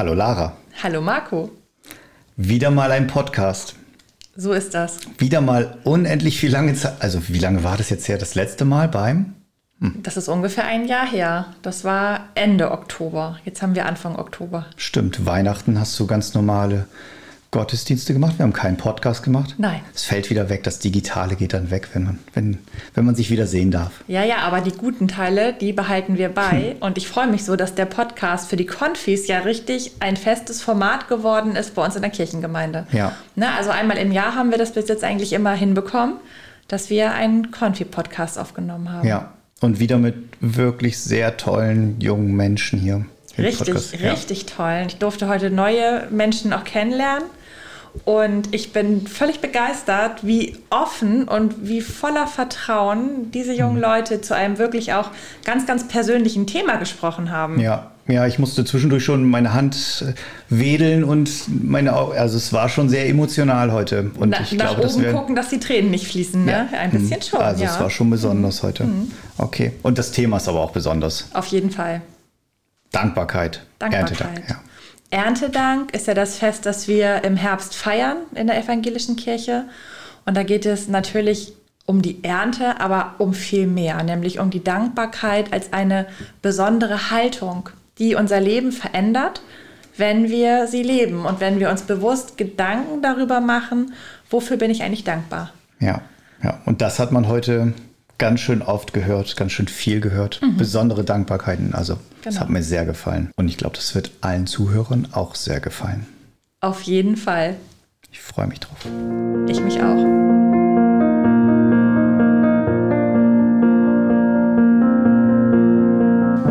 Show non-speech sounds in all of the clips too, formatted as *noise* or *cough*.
Hallo Lara. Hallo Marco. Wieder mal ein Podcast. So ist das. Wieder mal unendlich viel lange Zeit. Also wie lange war das jetzt her? Das letzte Mal beim? Das ist ungefähr ein Jahr her. Das war Ende Oktober. Jetzt haben wir Anfang Oktober. Stimmt, Weihnachten hast du ganz normale Gottesdienste gemacht. Wir haben keinen Podcast gemacht. Nein. Es fällt wieder weg. Das Digitale geht dann weg, wenn man, wenn, wenn man sich wieder sehen darf. Ja, ja, aber die guten Teile, die behalten wir bei. Und ich freue mich so, dass der Podcast für die Konfis ja richtig ein festes Format geworden ist bei uns in der Kirchengemeinde. Ja. Na, also einmal im Jahr haben wir das bis jetzt eigentlich immer hinbekommen, dass wir einen Konfi-Podcast aufgenommen haben. Ja. Und wieder mit wirklich sehr tollen jungen Menschen hier. Richtig, Podcast. Ja. richtig toll. Ich durfte heute neue Menschen auch kennenlernen. Und ich bin völlig begeistert, wie offen und wie voller Vertrauen diese jungen Mhm. Leute zu einem wirklich auch ganz, ganz persönlichen Thema gesprochen haben. Ja, ja, ich musste zwischendurch schon meine Hand äh, wedeln und meine Augen, also es war schon sehr emotional heute. Und Na, ich nach glaube, oben wäre gucken, dass die Tränen nicht fließen, ne? Ein bisschen Mhm. schon, Also ja. Mhm. es war schon besonders heute. Okay. Und das Thema ist aber auch besonders. Auf jeden Fall. Dankbarkeit. Dankbarkeit. Erntedank. Ja. Erntedank ist ja das Fest, das wir im Herbst feiern in der evangelischen Kirche. Und da geht es natürlich um die Ernte, aber um viel mehr, nämlich um die Dankbarkeit als eine besondere Haltung, die unser Leben verändert, wenn wir sie leben und wenn wir uns bewusst Gedanken darüber machen, wofür bin ich eigentlich dankbar. ja, ja. Und das hat man heute ganz schön oft gehört, ganz schön viel gehört. Besondere Dankbarkeiten. Also das Mhm. Genau. hat mir sehr gefallen. Und ich glaube, das wird allen Zuhörern auch sehr gefallen. Auf jeden Fall. Ich freue mich drauf. Ich mich auch.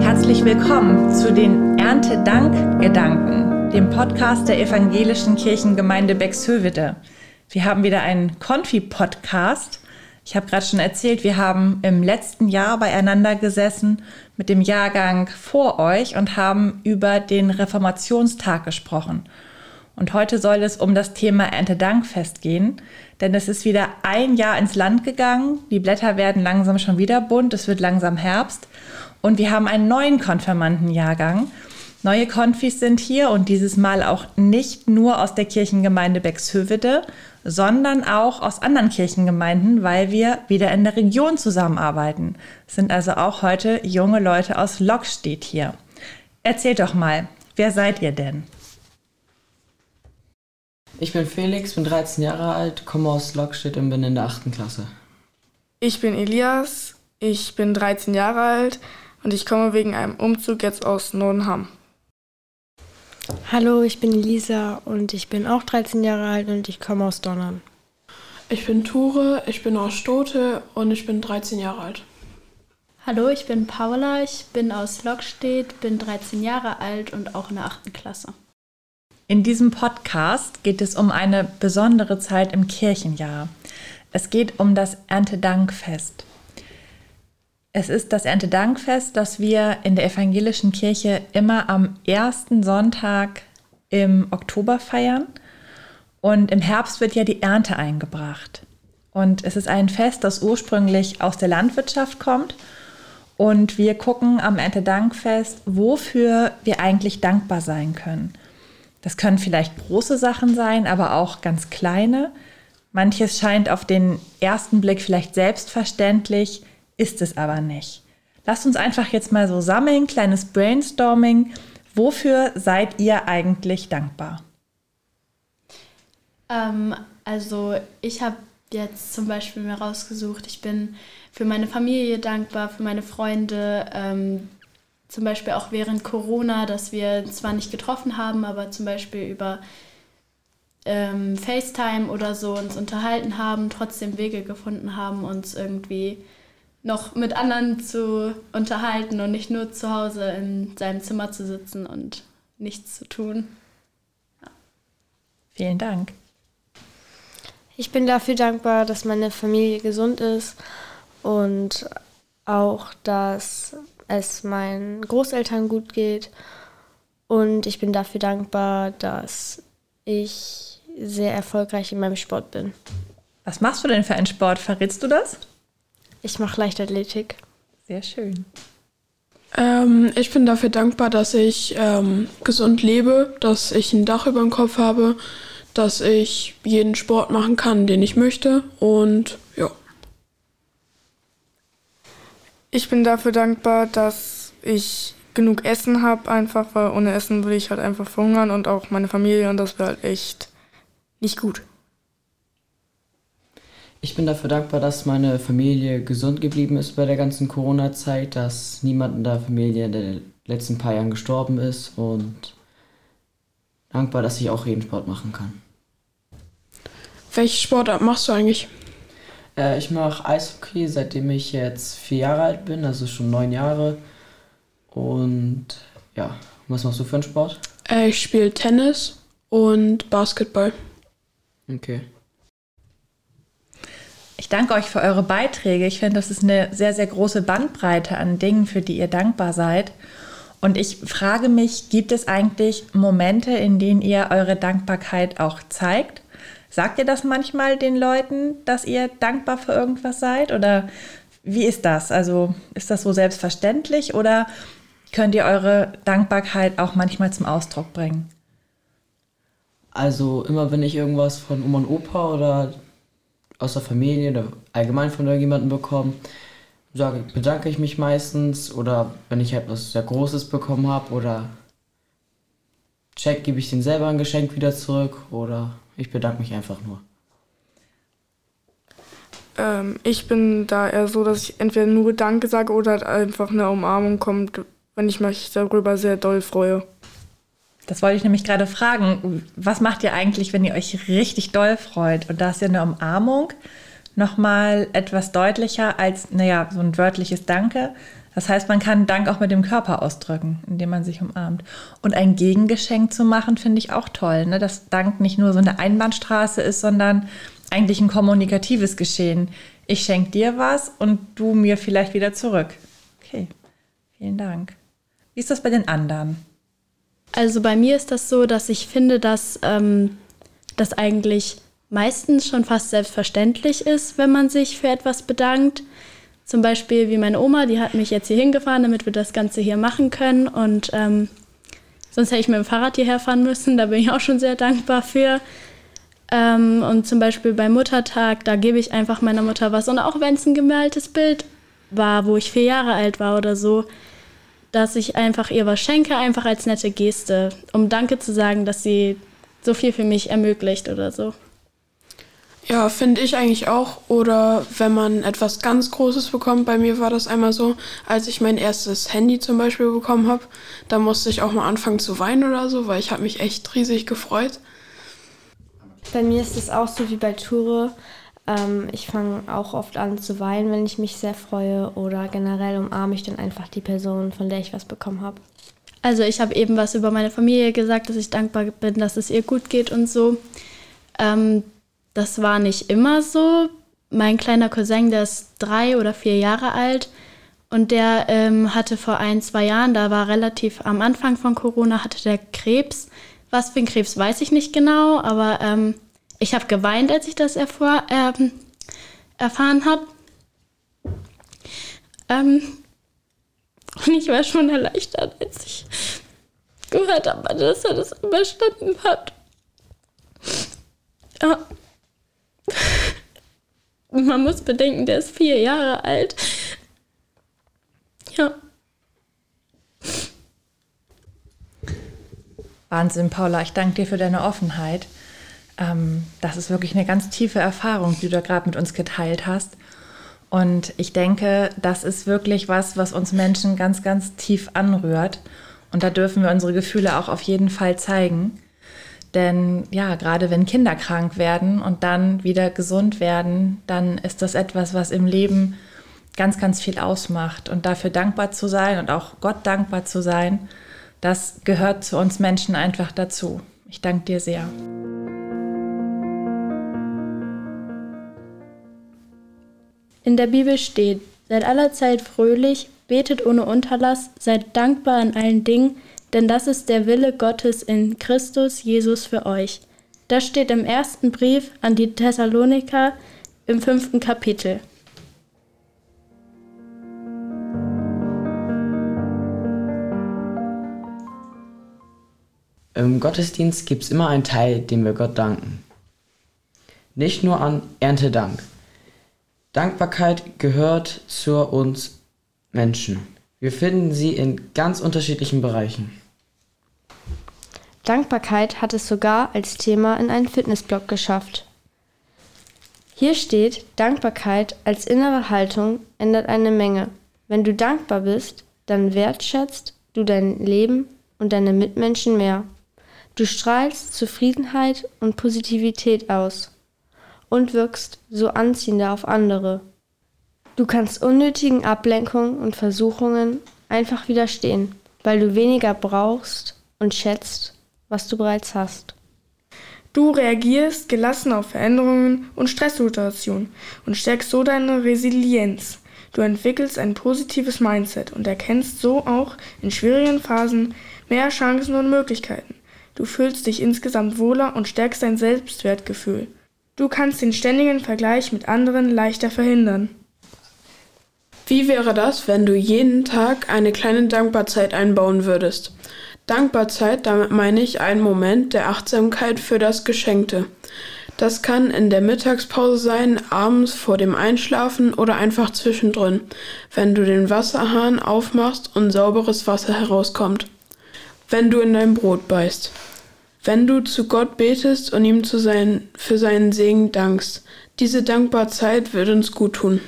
Herzlich willkommen zu den Erntedank-Gedanken, dem Podcast der Evangelischen Kirchengemeinde Bexhövede. Wir haben wieder einen Konfi-Podcast. Ich habe gerade schon erzählt, wir haben im letzten Jahr beieinander gesessen mit dem Jahrgang vor euch und haben über den Reformationstag gesprochen. Und heute soll es um das Thema Erntedankfest gehen, denn es ist wieder ein Jahr ins Land gegangen. Die Blätter werden langsam schon wieder bunt, es wird langsam Herbst und wir haben einen neuen Konfirmandenjahrgang. Neue Konfis sind hier und dieses Mal auch nicht nur aus der Kirchengemeinde Bexhövede, sondern auch aus anderen Kirchengemeinden, weil wir wieder in der Region zusammenarbeiten. Es sind also auch heute junge Leute aus Lockstedt hier. Erzählt doch mal, wer seid ihr denn? Ich bin Felix, bin 13 Jahre alt, komme aus Lockstedt und bin in der 8. Klasse. Ich bin Elias, ich bin 13 Jahre alt und ich komme wegen einem Umzug jetzt aus Nordenham. Hallo, ich bin Lisa und ich bin auch 13 Jahre alt und ich komme aus Donnern. Ich bin Ture, ich bin aus Stote und ich bin 13 Jahre alt. Hallo, ich bin Paula, ich bin aus Lockstedt, bin 13 Jahre alt und auch in der 8. Klasse. In diesem Podcast geht es um eine besondere Zeit im Kirchenjahr. Es geht um das Erntedankfest. Es ist das Erntedankfest, das wir in der evangelischen Kirche immer am ersten Sonntag im Oktober feiern. Und im Herbst wird ja die Ernte eingebracht. Und es ist ein Fest, das ursprünglich aus der Landwirtschaft kommt. Und wir gucken am Erntedankfest, wofür wir eigentlich dankbar sein können. Das können vielleicht große Sachen sein, aber auch ganz kleine. Manches scheint auf den ersten Blick vielleicht selbstverständlich, ist es aber nicht. Lasst uns einfach jetzt mal so sammeln, kleines Brainstorming. Wofür seid ihr eigentlich dankbar? Ähm, also ich habe jetzt zum Beispiel mir rausgesucht, ich bin für meine Familie dankbar, für meine Freunde, ähm, zum Beispiel auch während Corona, dass wir zwar nicht getroffen haben, aber zum Beispiel über ähm, FaceTime oder so uns unterhalten haben, trotzdem Wege gefunden haben, uns irgendwie noch mit anderen zu unterhalten und nicht nur zu Hause in seinem Zimmer zu sitzen und nichts zu tun. Vielen Dank. Ich bin dafür dankbar, dass meine Familie gesund ist und auch, dass es meinen Großeltern gut geht. Und ich bin dafür dankbar, dass ich sehr erfolgreich in meinem Sport bin. Was machst du denn für einen Sport? Verrätst du das? Ich mache Leichtathletik. Sehr schön. Ähm, ich bin dafür dankbar, dass ich ähm, gesund lebe, dass ich ein Dach über dem Kopf habe, dass ich jeden Sport machen kann, den ich möchte und ja. Ich bin dafür dankbar, dass ich genug Essen habe, einfach, weil ohne Essen würde ich halt einfach verhungern und auch meine Familie und das wäre halt echt nicht gut. Ich bin dafür dankbar, dass meine Familie gesund geblieben ist bei der ganzen Corona-Zeit, dass niemand in der Familie in den letzten paar Jahren gestorben ist und dankbar, dass ich auch jeden Sport machen kann. Welche Sportart machst du eigentlich? Äh, ich mache Eishockey, seitdem ich jetzt vier Jahre alt bin, also schon neun Jahre. Und ja, was machst du für einen Sport? Äh, ich spiele Tennis und Basketball. Okay. Ich danke euch für eure Beiträge. Ich finde, das ist eine sehr, sehr große Bandbreite an Dingen, für die ihr dankbar seid. Und ich frage mich, gibt es eigentlich Momente, in denen ihr eure Dankbarkeit auch zeigt? Sagt ihr das manchmal den Leuten, dass ihr dankbar für irgendwas seid? Oder wie ist das? Also ist das so selbstverständlich oder könnt ihr eure Dankbarkeit auch manchmal zum Ausdruck bringen? Also immer wenn ich irgendwas von Oma und Opa oder aus der Familie oder allgemein von irgendjemandem bekomme, sage, bedanke ich mich meistens oder wenn ich etwas sehr Großes bekommen habe oder check, gebe ich den selber ein Geschenk wieder zurück oder ich bedanke mich einfach nur. Ähm, ich bin da eher so, dass ich entweder nur Danke sage oder halt einfach eine Umarmung kommt, wenn ich mich darüber sehr doll freue. Das wollte ich nämlich gerade fragen. Was macht ihr eigentlich, wenn ihr euch richtig doll freut? Und da ist ja eine Umarmung nochmal etwas deutlicher als, naja, so ein wörtliches Danke. Das heißt, man kann Dank auch mit dem Körper ausdrücken, indem man sich umarmt. Und ein Gegengeschenk zu machen, finde ich auch toll. Ne? Dass Dank nicht nur so eine Einbahnstraße ist, sondern eigentlich ein kommunikatives Geschehen. Ich schenke dir was und du mir vielleicht wieder zurück. Okay, vielen Dank. Wie ist das bei den anderen? Also bei mir ist das so, dass ich finde, dass ähm, das eigentlich meistens schon fast selbstverständlich ist, wenn man sich für etwas bedankt. Zum Beispiel wie meine Oma, die hat mich jetzt hier hingefahren, damit wir das Ganze hier machen können. Und ähm, sonst hätte ich mit dem Fahrrad hierher fahren müssen. Da bin ich auch schon sehr dankbar für. Ähm, und zum Beispiel beim Muttertag, da gebe ich einfach meiner Mutter was. Und auch wenn es ein gemaltes Bild war, wo ich vier Jahre alt war oder so, dass ich einfach ihr was schenke, einfach als nette Geste, um Danke zu sagen, dass sie so viel für mich ermöglicht oder so. Ja, finde ich eigentlich auch. Oder wenn man etwas ganz Großes bekommt, bei mir war das einmal so, als ich mein erstes Handy zum Beispiel bekommen habe, da musste ich auch mal anfangen zu weinen oder so, weil ich habe mich echt riesig gefreut. Bei mir ist es auch so wie bei Ture. Ähm, ich fange auch oft an zu weinen, wenn ich mich sehr freue oder generell umarme ich dann einfach die Person, von der ich was bekommen habe. Also ich habe eben was über meine Familie gesagt, dass ich dankbar bin, dass es ihr gut geht und so. Ähm, das war nicht immer so. Mein kleiner Cousin, der ist drei oder vier Jahre alt und der ähm, hatte vor ein, zwei Jahren, da war relativ am Anfang von Corona, hatte der Krebs. Was für ein Krebs weiß ich nicht genau, aber ähm, ich habe geweint, als ich das erfuhr, ähm, erfahren habe. Ähm, und ich war schon erleichtert, als ich gehört habe, dass er das überstanden hat. Ja. Man muss bedenken, der ist vier Jahre alt. Ja. Wahnsinn, Paula. Ich danke dir für deine Offenheit. Ähm, das ist wirklich eine ganz tiefe Erfahrung, die du da gerade mit uns geteilt hast. Und ich denke, das ist wirklich was, was uns Menschen ganz, ganz tief anrührt. Und da dürfen wir unsere Gefühle auch auf jeden Fall zeigen. Denn ja, gerade wenn Kinder krank werden und dann wieder gesund werden, dann ist das etwas, was im Leben ganz, ganz viel ausmacht. Und dafür dankbar zu sein und auch Gott dankbar zu sein, das gehört zu uns Menschen einfach dazu. Ich danke dir sehr. In der Bibel steht, seid allerzeit fröhlich, betet ohne Unterlass, seid dankbar in allen Dingen, denn das ist der Wille Gottes in Christus Jesus für euch. Das steht im ersten Brief an die Thessaloniker im fünften Kapitel. Im Gottesdienst gibt es immer einen Teil, dem wir Gott danken. Nicht nur an Erntedank, Dankbarkeit gehört zu uns Menschen. Wir finden sie in ganz unterschiedlichen Bereichen. Dankbarkeit hat es sogar als Thema in einen Fitnessblog geschafft. Hier steht, Dankbarkeit als innere Haltung ändert eine Menge. Wenn du dankbar bist, dann wertschätzt du dein Leben und deine Mitmenschen mehr. Du strahlst Zufriedenheit und Positivität aus und wirkst so anziehender auf andere. Du kannst unnötigen Ablenkungen und Versuchungen einfach widerstehen, weil du weniger brauchst und schätzt, was du bereits hast. Du reagierst gelassen auf Veränderungen und Stresssituationen und stärkst so deine Resilienz. Du entwickelst ein positives Mindset und erkennst so auch in schwierigen Phasen mehr Chancen und Möglichkeiten. Du fühlst dich insgesamt wohler und stärkst dein Selbstwertgefühl. Du kannst den ständigen Vergleich mit anderen leichter verhindern. Wie wäre das, wenn du jeden Tag eine kleine Dankbarzeit einbauen würdest? Dankbarzeit, damit meine ich einen Moment der Achtsamkeit für das Geschenkte. Das kann in der Mittagspause sein, abends vor dem Einschlafen oder einfach zwischendrin, wenn du den Wasserhahn aufmachst und sauberes Wasser herauskommt. Wenn du in dein Brot beißt. Wenn du zu Gott betest und ihm zu sein, für seinen Segen dankst. Diese dankbare Zeit wird uns gut tun.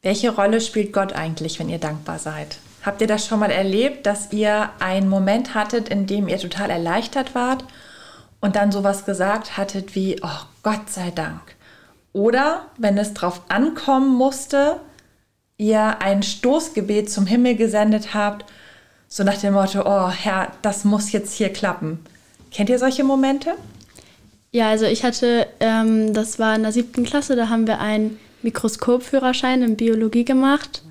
Welche Rolle spielt Gott eigentlich, wenn ihr dankbar seid? Habt ihr das schon mal erlebt, dass ihr einen Moment hattet, in dem ihr total erleichtert wart und dann sowas gesagt hattet wie, oh Gott sei Dank. Oder wenn es drauf ankommen musste, ihr ein Stoßgebet zum Himmel gesendet habt, so nach dem Motto, oh Herr, das muss jetzt hier klappen. Kennt ihr solche Momente? Ja, also ich hatte, ähm, das war in der siebten Klasse, da haben wir einen Mikroskopführerschein in Biologie gemacht.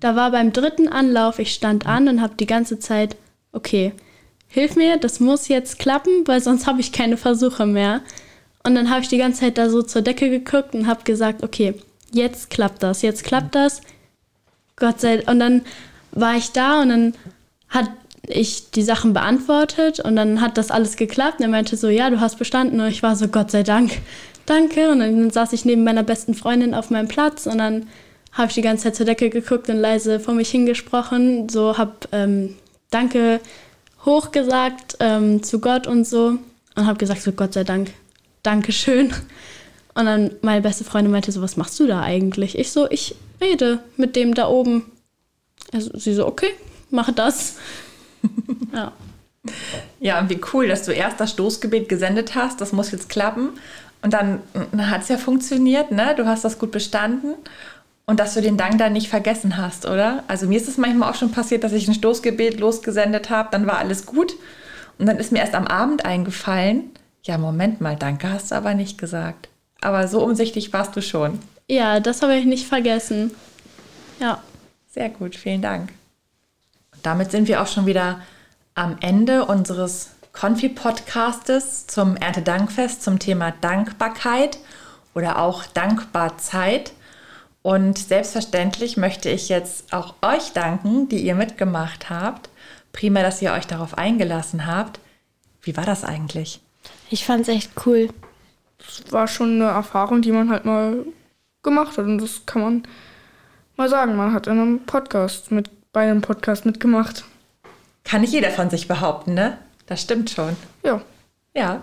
Da war beim dritten Anlauf, ich stand an und habe die ganze Zeit, okay, hilf mir, das muss jetzt klappen, weil sonst habe ich keine Versuche mehr. Und dann habe ich die ganze Zeit da so zur Decke geguckt und habe gesagt, okay, jetzt klappt das, jetzt klappt das. Gott sei Dank. Und dann war ich da und dann hat ich die Sachen beantwortet und dann hat das alles geklappt. Und er meinte so, ja, du hast bestanden. Und ich war so, Gott sei Dank, danke. Und dann saß ich neben meiner besten Freundin auf meinem Platz und dann habe ich die ganze Zeit zur Decke geguckt und leise vor mich hingesprochen. So habe ähm, Danke hochgesagt ähm, zu Gott und so und habe gesagt, so Gott sei Dank, Dankeschön. Und dann meine beste Freundin meinte so, was machst du da eigentlich? Ich so, ich rede mit dem da oben. Also sie so, okay, mach das. *laughs* ja. Ja, und wie cool, dass du erst das Stoßgebet gesendet hast. Das muss jetzt klappen. Und dann, dann hat es ja funktioniert, ne? Du hast das gut bestanden. Und dass du den Dank dann nicht vergessen hast, oder? Also mir ist es manchmal auch schon passiert, dass ich ein Stoßgebet losgesendet habe, dann war alles gut. Und dann ist mir erst am Abend eingefallen, ja, Moment mal, danke hast du aber nicht gesagt. Aber so umsichtig warst du schon. Ja, das habe ich nicht vergessen. Ja. Sehr gut, vielen Dank. Damit sind wir auch schon wieder am Ende unseres Konfi-Podcastes zum Erntedankfest zum Thema Dankbarkeit oder auch Dankbarzeit. Und selbstverständlich möchte ich jetzt auch euch danken, die ihr mitgemacht habt. Prima, dass ihr euch darauf eingelassen habt. Wie war das eigentlich? Ich fand es echt cool. Es war schon eine Erfahrung, die man halt mal gemacht hat. Und das kann man mal sagen. Man hat in einem Podcast mit, bei einem Podcast mitgemacht. Kann nicht jeder von sich behaupten, ne? Das stimmt schon. Ja. Ja.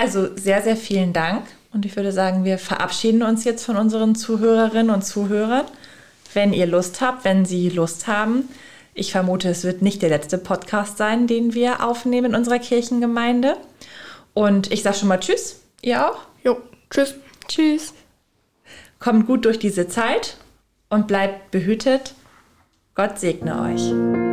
Also sehr, sehr vielen Dank. Und ich würde sagen, wir verabschieden uns jetzt von unseren Zuhörerinnen und Zuhörern. Wenn ihr Lust habt, wenn Sie Lust haben, ich vermute, es wird nicht der letzte Podcast sein, den wir aufnehmen in unserer Kirchengemeinde. Und ich sage schon mal Tschüss. Ihr auch? Jo, Tschüss. Tschüss. Kommt gut durch diese Zeit und bleibt behütet. Gott segne euch.